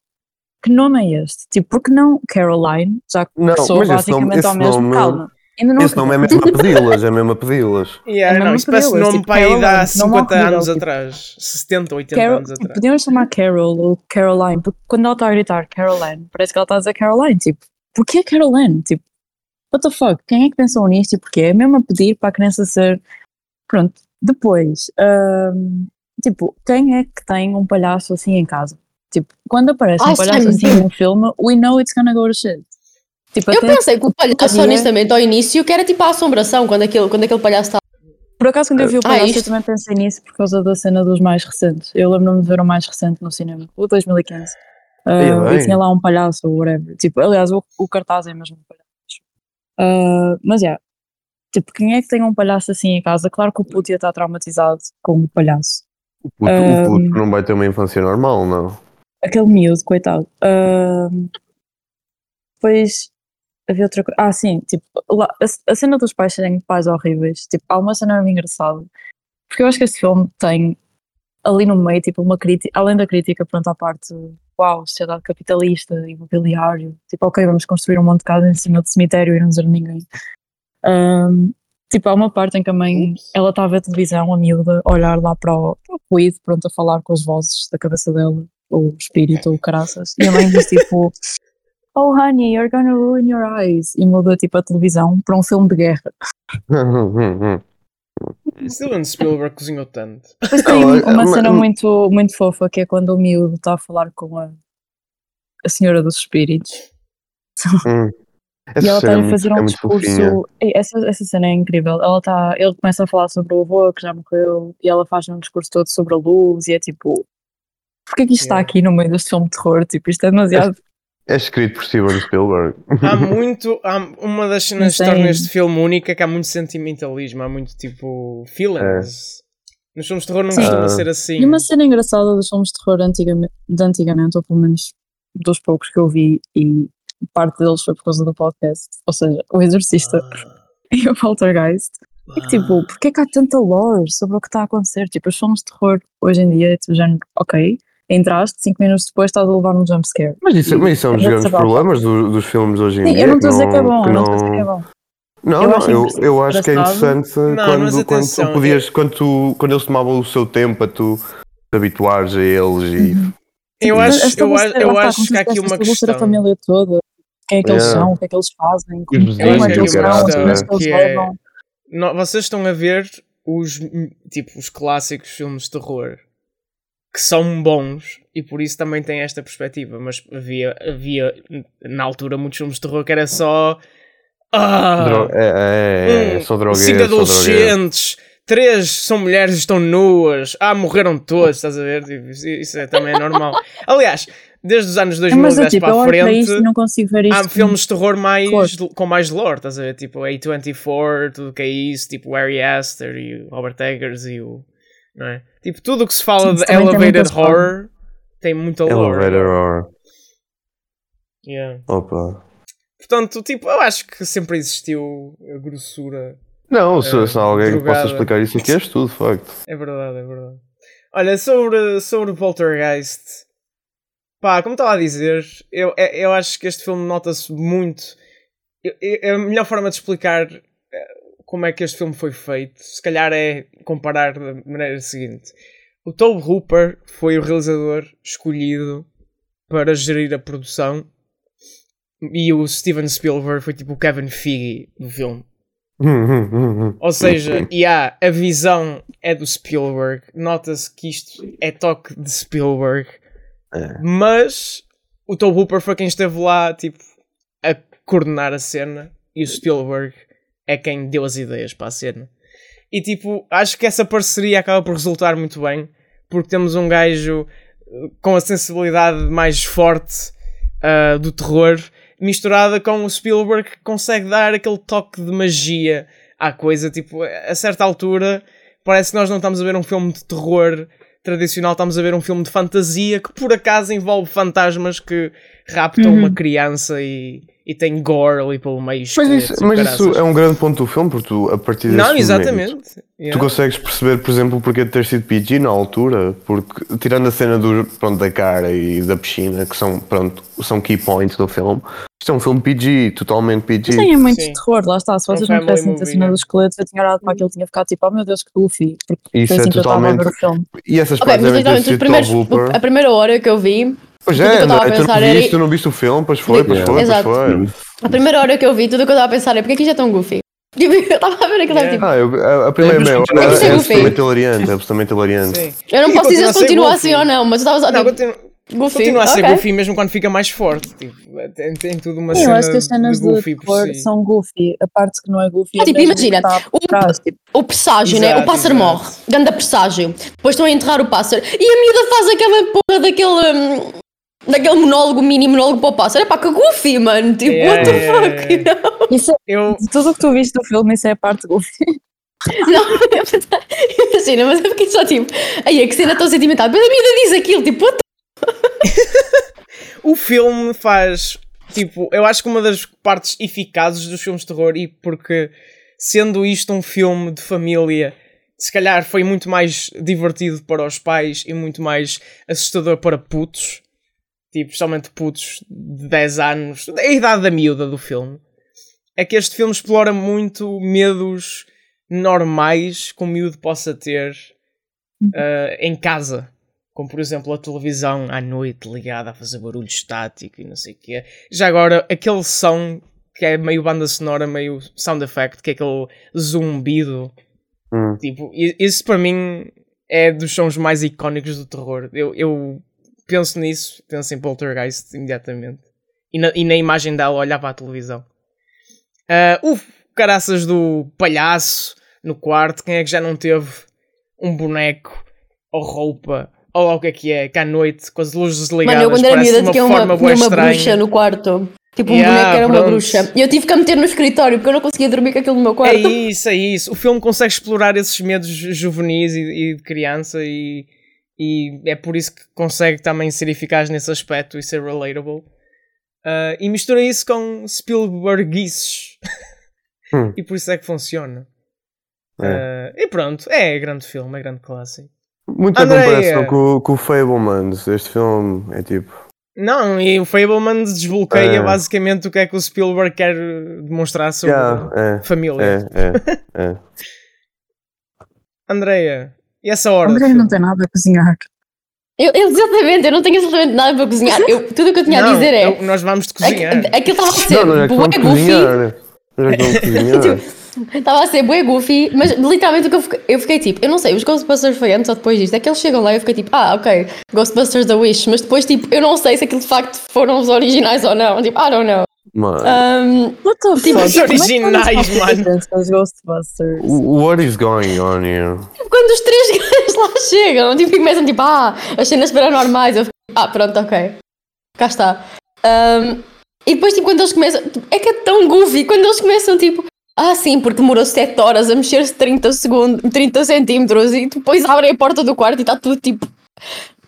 Que nome é este? Tipo, porque não Caroline, já que Não, sou mas esse nome- basicamente ao mesmo. nome- Calma, ainda não Esse nome é mesmo a pedi-las, é mesmo a pedi-las. Yeah, É não, isso parece nome tipo, para aí de há Caroline, não 50 horrível, anos tipo- atrás. 70, 80 Carol, anos atrás. podiam chamar Carol ou Caroline, porque quando ela está a gritar Caroline, parece que ela está a dizer Caroline, tipo, porquê Caroline? Tipo, what the fuck? Quem é que pensou nisto e porquê? É mesmo a pedir para a criança ser. Pronto, depois, hum, tipo, quem é que tem um palhaço assim em casa? Tipo, quando aparece Ai, um palhaço assim num filme, we know it's gonna go to shit. Tipo, Eu pensei que o palhaço, havia- honestamente, ao início, que era tipo a assombração quando aquele, quando aquele palhaço estava. Por acaso, quando eu vi o Ah, palhaço, eu isto? também pensei nisso por causa da cena dos mais recentes. Eu lembro-me de ver o mais recente no cinema, o 2015. Aí Ah, bem. e tinha lá um palhaço ou whatever. Tipo, aliás, o, o cartaz é mesmo um palhaço. Ah, mas, yeah. Tipo, quem é que tem um palhaço assim em casa? Claro que o puto ia estar traumatizado com o palhaço. O puto, o puto não vai ter uma infância normal, não. Aquele miúdo, coitado. Ah, depois havia outra coisa. Ah, sim, tipo, lá- a, a cena dos pais serem pais horríveis. Tipo, há uma cena mesmo engraçada. Porque eu acho que este filme tem ali no meio, tipo, uma crítica, além da crítica, pronto, à parte, uau, sociedade capitalista, imobiliário, tipo, ok, vamos construir um monte de casa em cima do cemitério e não dizer ninguém. Ahm, tipo, há uma parte em que a mãe, ela está a ver televisão, a miúda, a olhar lá para o, para o ruído, pronto, a falar com as vozes da cabeça dela, ou o espírito, ou o caraças, e a mãe diz tipo, oh honey, you're gonna ruin your eyes, e muda tipo a televisão para um filme de guerra. Steven Spielberg cozinhou tanto. Depois tem Não, uma mas- cena muito, muito fofa que é quando o miúdo está a falar com a, a senhora dos espíritos Hum. e ela Essa está a é fazer é um fofinha. discurso. Essa, essa cena é incrível. Ela tá, ele começa a falar sobre o avô que já morreu e ela faz um discurso todo sobre a luz e é tipo. Porquê que isto está Yeah. aqui no meio deste filme de terror? Tipo, isto é demasiado. É escrito por Steven Spielberg. Há muito. Há uma das cenas que torna este filme único é que há muito sentimentalismo, há muito tipo. feelings. Nos filmes de terror não Sim. costuma Ah. ser assim. E uma cena engraçada dos filmes de terror antigamente, de antigamente, ou pelo menos dos poucos que eu vi, e parte deles foi por causa do podcast, ou seja, O Exorcista Ah. e o Poltergeist. É que tipo, porquê que há tanta lore sobre o que está a acontecer? Tipo, os filmes de terror hoje em dia é tipo, género, ok, entraste, 5 minutos depois estás a levar um jumpscare. Mas isso, mas isso é um dos É grandes problemas do- dos filmes hoje em Sim, dia. eu não estou a dizer que é não- bom, que eu não estou a dizer que é bom. Não, Eu não, acho eu, eu acho que é interessante Não, quando, quando tu podias, quando, tu, quando eles tomavam o seu tempo a tu te habituares a eles e Uhum. Eu Tipo, acho, eu, acho- eu lá acho que há aqui uma estabelecer a questão. família toda, quem é que eles Yeah. são, o que é que eles fazem, como, é que eles uma são, as questão que eles é- levam. Não, vocês estão a ver os, tipo, os clássicos filmes de terror que são bons e por isso também tem esta perspectiva. Mas havia, havia na altura muitos filmes de terror que era só. Ah, Dro- é, é, é, hum, sou drogueiro. cinco sou drogueiro. adolescentes, três são mulheres e estão nuas, ah, morreram todos, estás a ver? Tipo, isso, é, também é normal. Aliás, desde os anos É, 2010 mas eu, tipo, para a para frente, isto e não consigo ver há filmes de terror mais, com mais lore, estás a ver? Tipo A24, tudo que é isso, tipo Harry Astor e o Robert Eggers e o. Não é? Tipo, tudo o que se fala Sim, de elevated horror tem muita lore. Elevator Horror. Yeah. Opa. Portanto, tipo, eu acho que sempre existiu a grossura. Não, se, eh, se há alguém que possa explicar isso aqui, és tu, de facto. É verdade, é verdade. Olha, sobre, sobre Poltergeist, pá, como estava a dizer, eu, é- eu acho que este filme nota-se muito. eu- eu- a melhor forma de explicar como é que este filme foi feito, se calhar é comparar da maneira seguinte: o Tobe Hooper foi o realizador escolhido para gerir a produção. E o Steven Spielberg foi tipo o Kevin Feige do filme. Ou seja, e há, a visão é do Spielberg, nota-se que isto é toque de Spielberg, mas o Tom Hooper foi quem esteve lá tipo, a coordenar a cena e o Spielberg é quem deu as ideias para a cena. E tipo, acho que essa parceria acaba por resultar muito bem, porque temos um gajo eh, com a sensibilidade mais forte ah, do terror, misturada com o Spielberg que consegue dar aquele toque de magia à coisa. Tipo, a certa altura, parece que nós não estamos a ver um filme de terror tradicional, estamos a ver um filme de fantasia que por acaso envolve fantasmas que raptam Uhum. uma criança e, e tem gore ali pelo meio. Mas isso, mas isso é um grande ponto do filme, porque tu, a partir desse Não, momento, exatamente. Yeah. Tu consegues perceber, por exemplo, o porquê de ter sido PG na altura, porque tirando a cena do, pronto, da cara e da piscina, que são, pronto, são key points do filme, isto é um filme PG, totalmente PG. Mas tem muito Sim. terror, lá está. Se É vocês não tivessem a cena dos esqueletos, eu tinha olhado para aquilo e tinha ficado tipo, oh meu Deus, que goofy. Porque Isso é assim que eu estava a ver totalmente- o filme. E essas Ok, partes mas devem ter literalmente os sido primeiros, a primeira hora que eu vi, Pois eu é, estava a tu não era- viste, tu não viste o filme, pois foi, pois foi, pois Exato. foi. a primeira hora que eu vi, tudo o que eu estava a pensar é porque é que isto é tão goofy? Tipo, eu estava a ver aquilo Yeah. tipo, Ah, eu, a, a primeira Mas meia hora é goofy. absolutamente hilariante, é absolutamente hilariante. Eu não E posso dizer se continua goofy. assim ou não, mas eu estava só Não, tipo, continua, goofy. continua a ser ok. goofy mesmo quando fica mais forte. Tipo, tem, tem tudo uma Sim, eu cena acho que as cenas de de goofy por terror si. são goofy. A parte que não é goofy Ah, é tipo, imagina, que está o- trás, tipo, O presságio, né? O pássaro exato. morre. Ganda presságio. Depois estão a enterrar o pássaro. E a miúda faz aquela porra daquele. Daquele monólogo, mini monólogo para o pássaro. É pá, que goofy, mano. Tipo, Yeah, what the yeah, fuck? yeah. you know? Isso é, Eu, de tudo o que tu viste do filme, isso é a parte goofy. Não, imagina, mas eu fiquei só tipo. Aí é que cena tão sentimental. Mas a miúda diz aquilo, tipo, what the o filme faz tipo, eu acho que uma das partes eficazes dos filmes de terror e porque sendo isto um filme de família, se calhar foi muito mais divertido para os pais e muito mais assustador para putos, tipo, especialmente putos de 10 anos, a idade da miúda do filme. É que este filme explora muito medos normais que um miúdo possa ter ah, em casa. Como por exemplo a televisão à noite ligada a fazer barulho estático e não sei o quê. Já agora, aquele som que é meio banda sonora, meio sound effect, que é aquele zumbido. Hum. Tipo, isso para mim é dos sons mais icónicos do terror. Eu, eu penso nisso, penso em Poltergeist imediatamente. E na, e na imagem dela olhar para a televisão. Ah, o caraças do palhaço no quarto, quem é que já não teve um boneco ou roupa ou lá o que é que é, que à noite com as luzes desligadas Mano, eu quando era miúda tinha uma uma, tinha uma bruxa no quarto. Tipo, um Yeah, boneco era uma pronto. bruxa. E eu tive que a meter no escritório porque eu não conseguia dormir com aquilo no meu É quarto. isso, é isso. O filme consegue explorar esses medos ju- juvenis e, e de criança e, e é por isso que consegue também ser eficaz nesse aspecto e ser relatable. Ah, e mistura isso com Spielbergices. Hum. e por isso é que funciona. É. Ah, e pronto, é grande filme, é grande clássico. Muita comparação com, o- com o Fablemans. Este filme é tipo. Não, e o Fableman desbloqueia É. basicamente o que é que o Spielberg quer demonstrar sobre Yeah, é, família. é, é, é. Andreia, e essa hora? André não tem nada a cozinhar. Eu, exatamente, eu não tenho absolutamente nada para cozinhar. Eu- tudo o que eu tinha a Não, dizer é. eu- nós vamos te cozinhar. aqu- Aquilo estava a ser Não, não é bué goofy. Não é. Estava a ser bué goofy, mas literalmente o que eu fiquei, eu fiquei tipo, eu não sei, os Ghostbusters foi antes ou depois disto, é que eles chegam lá e eu fiquei tipo, ah, ok, Ghostbusters da Wish, mas depois tipo, eu não sei se aquilo de facto foram os originais ou não, tipo, I don't know. Mano, Um, What the Tipo, os é originais, mano. Ghostbusters. what is going on here? quando os três gajos lá chegam, tipo, e começam tipo, ah, as cenas paranormais, eu fiquei, ah, pronto, ok. cá está. Um, e depois, tipo, quando eles começam. tipo, É que é tão goofy. Quando eles começam, tipo. Ah, sim, porque demorou 7 horas a mexer-se 30 segundos, 30 centímetros e depois abrem a porta do quarto e está tudo tipo.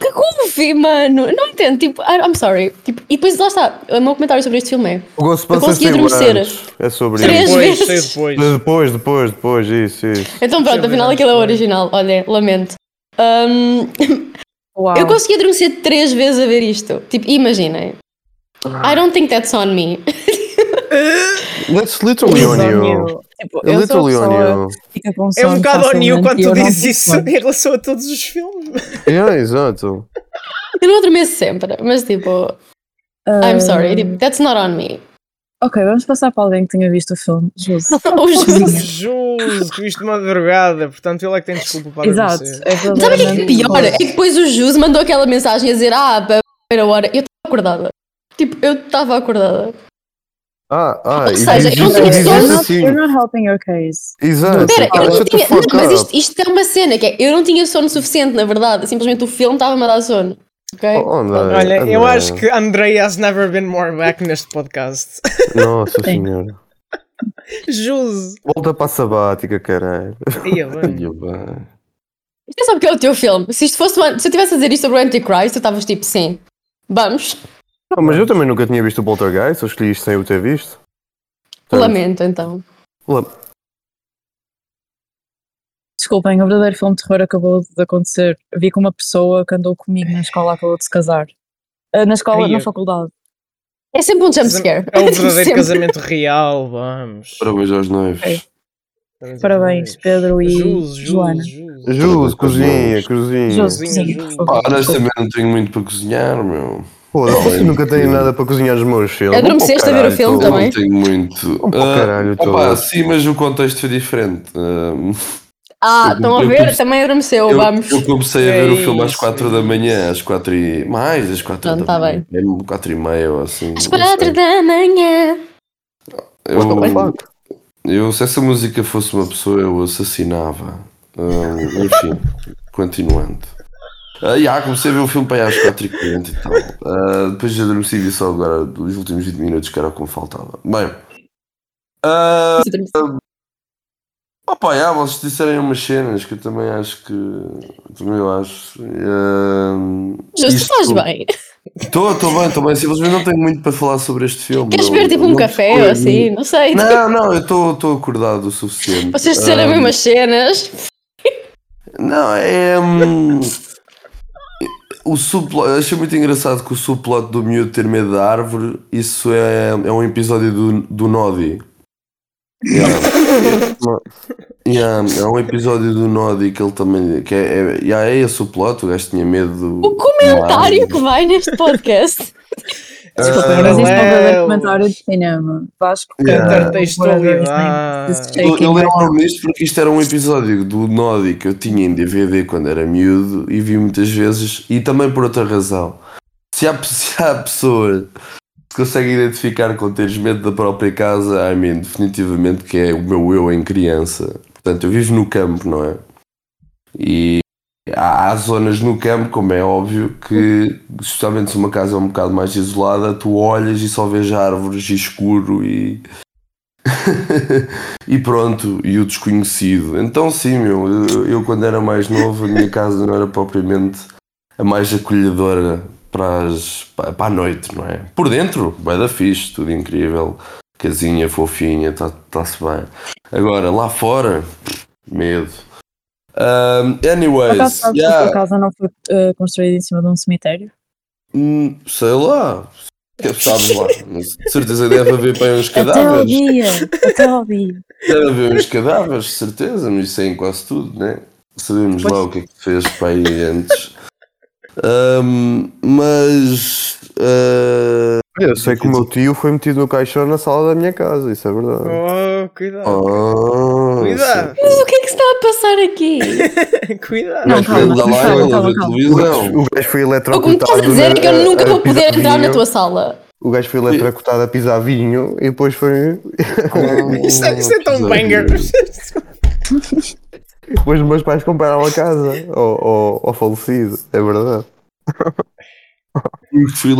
Que goofy, mano! Não entendo, tipo, I'm sorry. Tipo, e depois lá está, o meu comentário sobre este filme é. O Ghostbusters adormecer. É sobre Três isso. Depois, vezes. depois. Depois, depois, depois, isso, isso. Então pronto, afinal aquilo é o original. Olha, lamento. Um, Uau. eu consegui adormecer três vezes a ver isto. Tipo, imaginem. I don't think that's on me. That's literally on you. Tipo, É eu fica com É um bocado on you facilmente quando e tu eu dizes isso em relação a todos os filmes. Yeah, exato. Eu não adormeço sempre, mas tipo, I'm sorry, tipo, that's not on me. Ok, vamos passar para alguém que tenha visto o filme. Justo. O José. Justo, que isto de madrugada, portanto ele é que tem desculpa para Exato. É Sabe o que é que é pior? É que depois o Jus mandou aquela mensagem a dizer: Ah, para a hora, eu estava acordada. Tipo, eu estava acordada. Ah, ah, Ou seja, diz eu não tinha diz not, assim. you're not helping your case. Exato. Espera, eu não tinha. Não, mas isto, isto é uma cena que é: eu não tinha sono suficiente, na verdade. Simplesmente o filme estava-me a dar sono. Ok? Oh, André, Olha, eu André. acho que Andrei has never been more back neste podcast. Nossa senhora. Jus. Volta para a sabática, caralho. Ia bem. Ia bem. Isto é só porque é o teu filme. Se isto fosse uma- se eu tivesse a dizer isto sobre o Antichrist, tu estavas tipo, sim. Vamos. Não, mas eu também nunca tinha visto o Poltergeist, eu escolhi isto sem o ter visto. Portanto, Lamento, então. lam- Desculpem, o verdadeiro filme de terror acabou de acontecer. Vi com uma pessoa que andou comigo na escola acabou de se casar. Ah, Na escola, na eu- faculdade. É sempre um jumpscare. É o verdadeiro Sempre. casamento real, vamos. Parabéns aos noivos. Ok. Parabéns, Pedro e Jus, Joana. Jus, cozinha, cozinha. Jus, Cozinha, cozinha, Jus. Pá, honestamente não tenho muito para cozinhar, meu. Eu nunca tenho nada para cozinhar os meus filmes. Adormeceste a ver o filme Eu também? não tenho muito. Para o Ah, caralho opa, sim, mas o contexto foi diferente. Ah, Ah, Eu- estão a eu ver? comecei- Também adormeceu, eu, vamos. eu comecei a É ver o filme às isso, 4 é da manhã, às 4 e. Mais, às 4 Pronto, da tá manhã. Mesmo 4 e meia ou assim. Às não sei. quatro da manhã. Eu, eu, se essa música fosse uma pessoa, eu assassinava. Ah, enfim, continuando. Ah, yeah, comecei a ver o filme para aí às 4h40 e tal. Ah, depois já adormeci e vi só agora dos últimos 20 minutos, que era o que me faltava. Bem. ah, Opa, já, vocês disserem umas cenas que eu também acho que. Também eu acho. ah, Justo, estás bem. Estou, estou bem, estou bem. Simplesmente não tenho muito para falar sobre este filme. Queres beber tipo um café ou assim? Não sei. Não, não, eu estou acordado o suficiente. Vocês disseram bem umas cenas. Não, é. hum, o subplot, eu achei muito engraçado que o subplot do miúdo ter medo da árvore, isso é, é um episódio do, do Nodi. Yeah. Yeah, é um episódio do Nodi que ele também. Que é, é, yeah, é esse o plot, o gajo tinha medo. do- O comentário que vai neste podcast. Desculpem, Ah, mas isto é um verdadeiro Léo. comentário de cinema. Vasco, is Eu, lembro-me disto porque isto era um episódio do Nodi que eu tinha em DVD quando era miúdo e vi muitas vezes e também por outra razão. Se há, se há pessoa que consegue identificar com teres medo da própria casa, I mean, definitivamente que é o meu eu em criança. Portanto, eu vivo no campo, não é? E há, zonas no campo, como é óbvio, que justamente se uma casa é um bocado mais isolada, tu olhas e só vês árvores e escuro e e pronto, e o desconhecido. Então, sim, meu, eu, eu quando era mais novo, a minha casa não era propriamente a mais acolhedora para, as, para, a noite, não é? Por dentro, vai da fixe, tudo incrível, casinha fofinha, está-se bem. Agora, lá fora, medo. Um, Por anyways, acaso, sabes que a yeah, casa não foi uh, construída em cima de um cemitério? hum, sei lá, sabes lá, mas de certeza deve haver para aí uns Até ao cadáveres. dia! Até ao dia! Deve haver uns cadáveres, de certeza, mas isso é em quase tudo, né? Sabemos lá o que é que fez para aí antes. Ahm, mas. ah, Eu sei que o meu tio foi metido no caixão na sala da minha casa, isso é verdade. Oh, cuidado. ah, Cuidado. Mas o que é que se está a passar aqui? Cuidado. Não, calma, calma. O gajo, foi O que me eletrocutado. estás a dizer é que eu nunca vou poder entrar na tua sala. O gajo foi eletrocutado a pisar vinho e depois foi. Isso é, isso é tão banger. Depois os meus pais compraram a casa ao, ao, ao falecido, é verdade.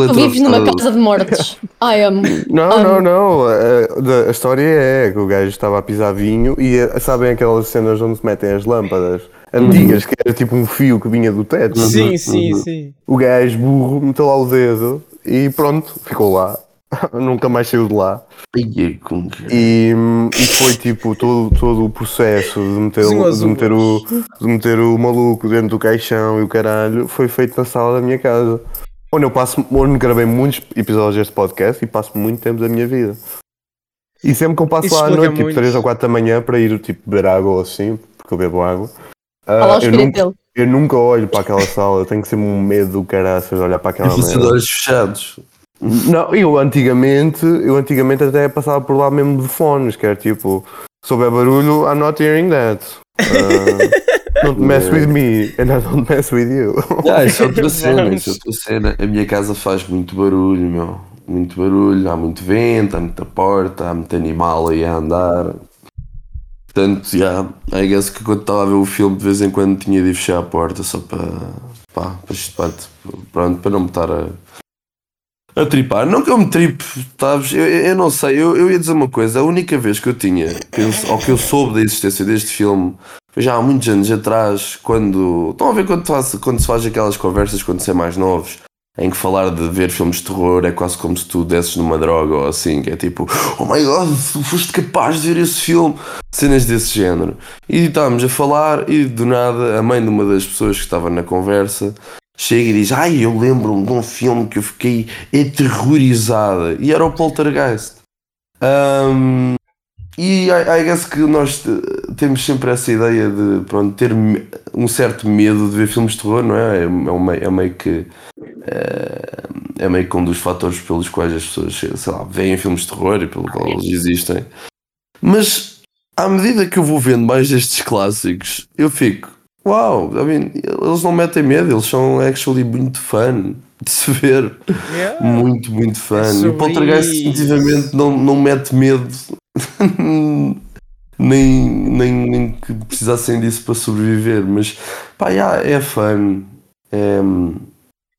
Tu vives numa casa de mortes. I am. Não, um, não, não. A, da- a história é que o gajo estava a pisar vinho e eh, sabem aquelas cenas onde se metem as lâmpadas antigas, que era tipo um fio que vinha do teto. Sim, sim, sim. O gajo burro meteu lá o dedo e pronto, ficou lá. Nunca mais saiu de lá. Que- E, e foi tipo todo, todo o processo de meter, o- de, meter o, de meter o maluco dentro do caixão e o caralho foi feito na sala da minha casa. Onde eu passo, onde gravei muitos episódios deste podcast e passo muito tempo da minha vida. E sempre que eu passo Isso lá à noite, tipo muito. 3 ou 4 da manhã, para ir tipo beber água ou assim, porque eu bebo água. o eu, nunca, eu nunca olho para aquela sala, eu tenho sempre um medo do caraças de olhar para aquela merda. olhos fechados. Não, eu antigamente, eu antigamente até passava por lá mesmo de fones, que era tipo, se houver barulho, I'm not hearing that. Uh, don't mess with me, and I don't mess with you. Ah, isso é outra cena, isso é outra cena. A minha casa faz muito barulho, meu. Muito barulho, há muito vento, há muita porta, há muito animal aí a andar. Portanto, já, I guess que quando estava a ver o filme de vez em quando tinha de fechar a porta só para, pá, para, para, pronto, para não me estar a, a tripar. Não que eu me tripe, sabes? Eu, eu não sei, eu, eu ia dizer uma coisa, a única vez que eu tinha, penso, ou que eu soube da existência deste filme, foi já há muitos anos atrás, quando. Estão a ver quando, faz, quando se faz aquelas conversas quando se é mais novos, em que falar de ver filmes de terror é quase como se tu desses numa droga ou assim, que é tipo, oh my god, tu foste capaz de ver esse filme, cenas desse género. E estávamos a falar e do nada a mãe de uma das pessoas que estava na conversa chega e diz: Ai, eu lembro-me de um filme que eu fiquei aterrorizada e era o Poltergeist. Um, e I, I guess que nós eh, temos sempre essa ideia de pronto, ter um certo medo de ver filmes de terror, não é? É, é, é meio que eh, é meio que um dos fatores pelos quais as pessoas sei lá, veem filmes de terror e pelo qual eles existem. Mas à medida que eu vou vendo mais destes clássicos, eu fico, uau, I mean, eles não metem medo, eles são actually muito fun de se ver. Yeah. Muito, muito fã. É e o Poltergeist definitivamente não, não mete medo. nem, nem, nem que precisassem disso para sobreviver. Mas pá, yeah, é fã. É,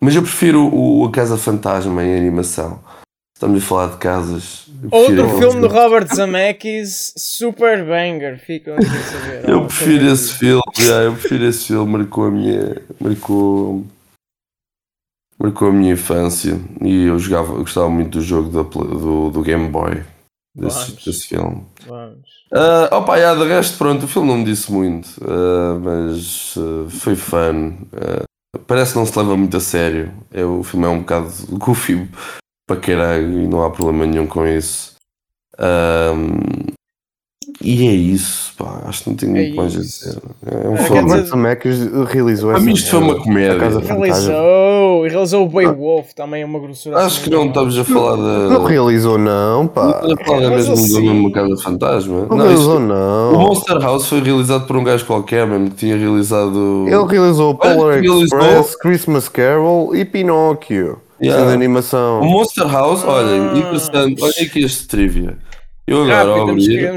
mas eu prefiro o, o A Casa Fantasma em animação. Estamos a falar de casas. Outro filme do filme. Robert Zemeckis, Super Banger, ficam a saber. Eu prefiro esse filme, yeah, eu prefiro esse filme, marcou a minha. Marcou. Marcou a minha infância e eu jogava, eu gostava muito do jogo Play- do, do Game Boy desse, desse filme. Vamos. Ah, opa, yeah, de resto, pronto, o filme não me disse muito, ah, mas ah, foi fun. Ah, parece que não se leva muito a sério. É, o filme é um bocado goofy para caralho e não há problema nenhum com isso. Ahm, e é isso, pá, acho que não tenho É muito mais a dizer. É um É, O filme. Robert Zemeckis realizou Para essa mim isto foi uma comédia. Realizou, e realizou o Beowulf, também é uma grossura. Acho assim que não enorme. estamos a falar Não da. realizou não, pá. Estamos a falar da Mas mesma da assim- mesma Casa Fantasma. Não Não, realizou isto- não. o Monster House foi realizado por um gajo qualquer, mesmo que tinha realizado. Ele realizou Polar realizou- Express, Christmas Carol e Pinóquio. Yeah. O animação. Monster House, olhem, Ah. interessante, olha aqui este trivia. Eu agora Rápido, ao abrir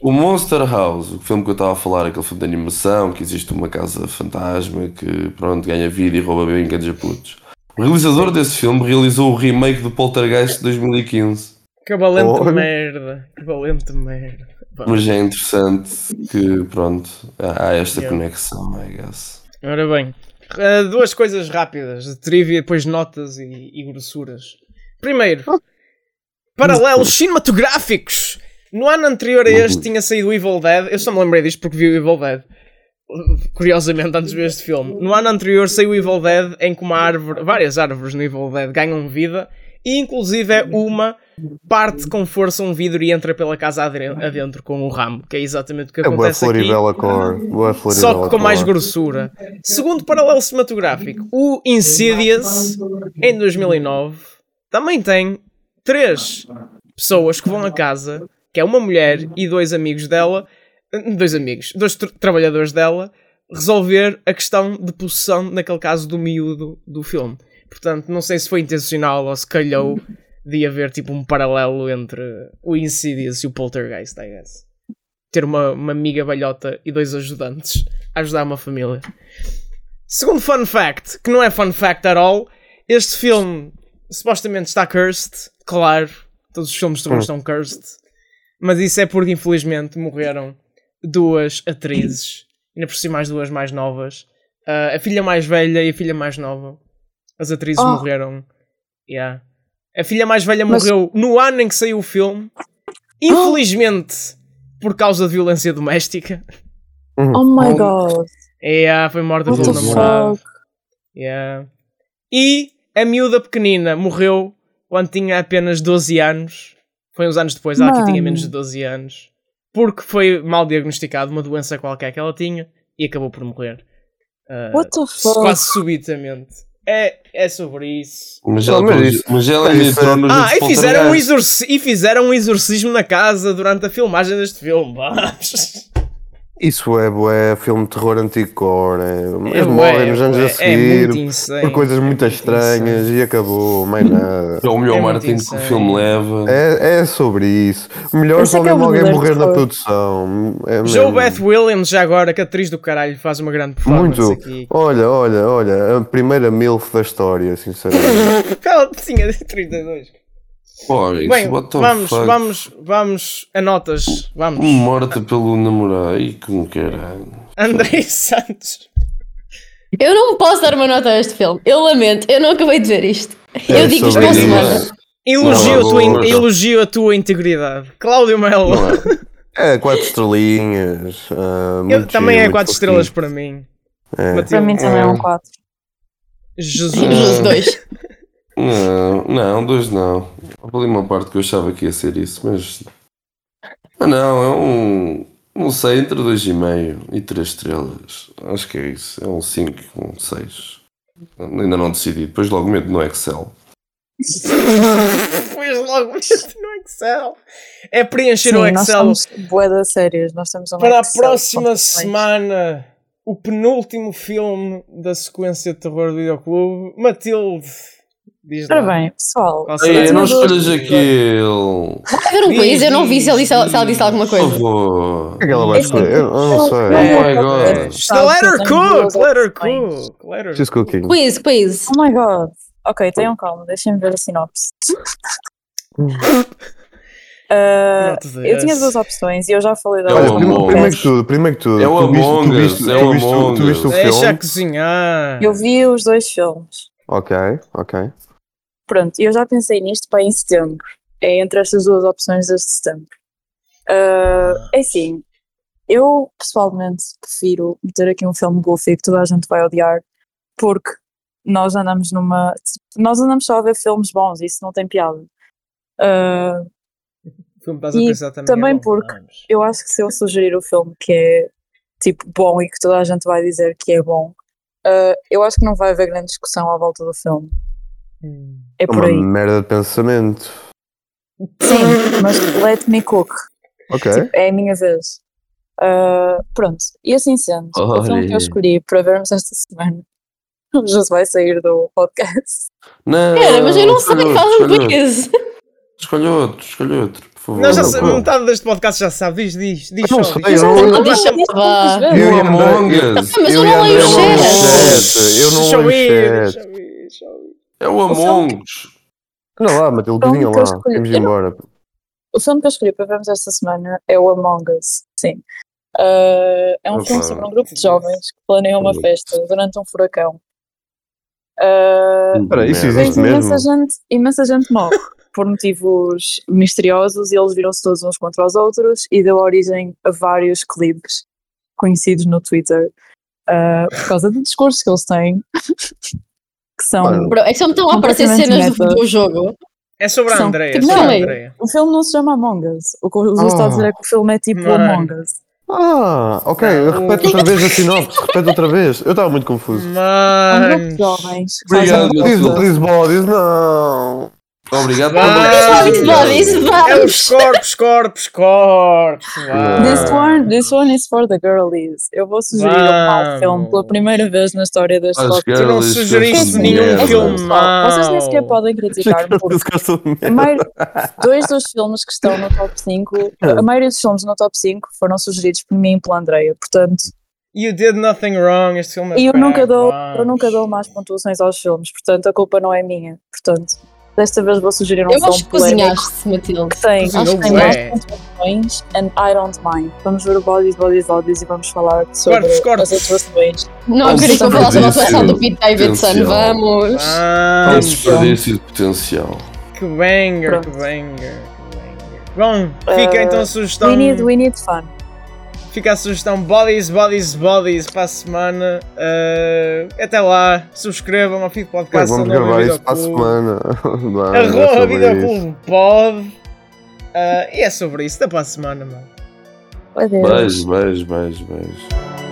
o Monster House, o filme que eu estava a falar, aquele filme de animação, que existe uma casa fantasma que pronto, ganha vida e rouba brinquedos a putos. O realizador desse filme realizou o remake do Poltergeist de 2015. Que valente Olha. merda. Que valente merda. Mas é interessante que pronto, há há esta Yeah. conexão, I guess. Ora bem, eh, duas coisas rápidas de trivia, depois notas e, e grossuras. Primeiro, paralelos cinematográficos. No ano anterior a este tinha saído o Evil Dead. Eu só me lembrei disto porque vi o Evil Dead. Curiosamente, antes de ver este filme. No ano anterior saiu o Evil Dead em que uma árvore, várias árvores no Evil Dead ganham vida e inclusive é uma parte com força um vidro e entra pela casa adentro com o ramo, que é exatamente o que É acontece aqui. Floribela Cor. Boa Só que com mais Cor. grossura. Segundo paralelo cinematográfico, o Insidious, em 2009, também tem três pessoas que vão a casa, que é uma mulher e dois amigos dela, dois amigos, dois tra- trabalhadores dela, resolver a questão de possessão, naquele caso do miúdo do filme. Portanto, não sei se foi intencional ou se calhou de haver tipo um paralelo entre o Insidious e o Poltergeist, I guess ter uma, uma amiga balhota e dois ajudantes a ajudar uma família. Segundo fun fact, que não é fun fact at all, Este filme supostamente está cursed, claro. Todos os filmes terror Hum. estão cursed. Mas isso é porque infelizmente morreram duas atrizes. Ainda por cima as duas mais novas. Ah, a filha mais velha e a filha mais nova. As atrizes Oh. morreram. Yeah. A filha mais velha Mas- morreu no ano em que saiu o filme. Infelizmente, por causa de violência doméstica. Oh my god. Yeah, foi morta pelo namorado. fuck? Yeah. E a miúda pequenina morreu quando tinha apenas 12 anos. Foi uns anos depois, ela que tinha Mano. menos de 12 anos. Porque foi mal diagnosticado uma doença qualquer que ela tinha e acabou por morrer. Ah, What the fuck? Quase subitamente. É, é sobre isso. Mas ela, mas mas isso- mas ela mas entrou nos Ah, e fizeram, um e fizeram um exorcismo na casa durante a filmagem deste filme. vamos. Isso é, bué, filme de terror anticore. É, eles bué, morrem nos anos bué, a é seguir insane, por coisas muito é muito estranhas e acabou, mais nada. É o melhor É marketing que o insane. filme leva. É, é sobre isso. Melhor é é mesmo alguém verdadeiro morrer na produção. É Joe. Beth Williams, já agora, que atriz do caralho, faz uma grande performance Muito. aqui. Olha, olha, olha, a primeira MILF da história, sinceramente. Ela tinha 32. Isso, Bem, vamos, fuck? vamos, vamos a notas. Vamos. Morta pelo namorado. Ai, que caralho. Andrei Santos. Eu não posso dar uma nota a este filme. Eu lamento, eu não acabei de ver isto. É Eu digo isto a isso. semana. Elogio, Não, a tua, in- não. elogio a tua integridade. Cláudio Melo. Não é? É, quatro estrelinhas. ah, Eu- também giro, é muito 4 fofinho. estrelas para mim. É. Para mim também é um 4. Jesus. Os dois. Não, não, dois não. Houve ali uma parte que eu achava que ia ser isso, mas. Ah, não, é um. Não sei, entre dois e meio e três estrelas. Acho que é isso. É um 5, um 6. Ainda não decidi. Depois logo meto no Excel. Depois logo isto no Excel. É preencher Sim, o nós Excel somos bué das séries. Nós temos um para a Excel próxima com opções. semana. O penúltimo filme da sequência de terror do videoclube. Matilde. Diz. Ora bem, pessoal. Ei, não escolhas aquele. Vai haver um quiz, eu não vi se ela disse, se ela disse alguma Por coisa. favor. O que é que ela vai escolher? Eu, não sei. Oh my God. let her cook, let her cook, let her She's cooking. Quiz, quiz. Oh my god. Ok, tenham calma, deixem-me ver a sinopse. This. eu tinha duas opções e eu já falei da É outra. primeiro que tudo, primeiro que tudo. É o tu viste- tu Among Us, viste- é tu o viste- Among Tu viste o Us. Deixa filme? cozinhar. Eu vi os dois filmes. Ok, ok. Pronto, eu já pensei nisto para em setembro. É entre estas duas opções deste setembro. Ah, é assim, eu pessoalmente prefiro meter aqui um filme goofy que toda a gente vai odiar, porque nós andamos numa. Nós andamos só a ver filmes bons, isso não tem piada. A E também. também é bom, porque vamos. eu acho que se eu sugerir o filme que é tipo bom e que toda a gente vai dizer que é bom, ah, eu acho que não vai haver grande discussão à volta do filme. É É por uma aí. merda de pensamento. Sim, mas let me cook. Ok. Tipo, é a minha vez. Ah, pronto, e assim sendo, o filme que eu escolhi para vermos esta semana já vai sair do podcast. Não, Pera, mas eu não sei, outro, um escolhe outro. quiz. Escolhe outro, escolhe outro, por favor. Não, já Não, sei, não. metade deste podcast já sabe. Diz, diz, diz Não só. sei, diz. não- vezes. Eu O e Among Us. Mas eu eu não leio o não leio chat. chat. Eu não leio ir, chat. É o Among Us. Anda lá, Matilde, eu lá. escolhi. Temos de ir Eu não- embora. O filme que eu escolhi para vermos esta semana é o Among Us, sim. Ah, é um Opa. filme sobre um grupo de jovens que planeiam uma festa durante um furacão. Ah, Espera, isso existe Mas mesmo? imensa gente, imensa gente morre por motivos misteriosos e eles viram-se todos uns contra os outros e deu origem a vários clipes conhecidos no Twitter ah, por causa do discurso que eles têm que são Mano. Bro, é que só me estão a aparecer cenas do, do jogo. É sobre a Andrea. É Tipo, não, Andrea. o filme não se chama Among Us o que o José está a dizer é que o filme é tipo Mano. Among Us Ah, ok. Não. Repete outra vez a sinopse. Repete outra vez. Eu estava muito confuso. é um grupo de jovens Obrigado, bodies, não. Obrigado bodies, É vamos. os corpos, corpos, corpos. This one, this one is for the girlies. Eu vou sugerir um mau Vamos. filme pela primeira vez na história deste As podcast. Tu não sugeriste nenhum filme mau. Vocês nem sequer podem criticar-me maioria- dois dos filmes que estão no top 5, a maioria dos filmes no top 5 foram sugeridos por mim e pela Andreia, portanto, You did nothing wrong. Este filme é E eu nunca, dou, vamos. eu nunca dou mais pontuações aos filmes, portanto a culpa não é minha. Portanto, desta vez vou sugerir um Eu filme acho que cozinhaste, Matilde. que tem, Cozinhou acho que tem mais pontuações and I don't mind. Vamos ver o Bodies, Bodies, Bodies e vamos falar sobre Cortes, cortes. as atuações. Não Vamos queria que eu falasse a nossa desperdício versão do Pete Davidson. Vamos. Um Vamos. desperdício de potencial. Que banger, Pronto. que banger, que banger. Bom, fica Uh, então a sugestão. We need, we need fun. Fica a sugestão Bodies, Bodies, Bodies para a semana. Uh, até lá, subscrevam ao Bem, Podcast. vamos arroba gravar isso para a semana. Vamos, Arroba. Videoclube Pod. Uh, e é sobre isso. Até para a semana, mano. Beijo, beijo, beijo, beijo.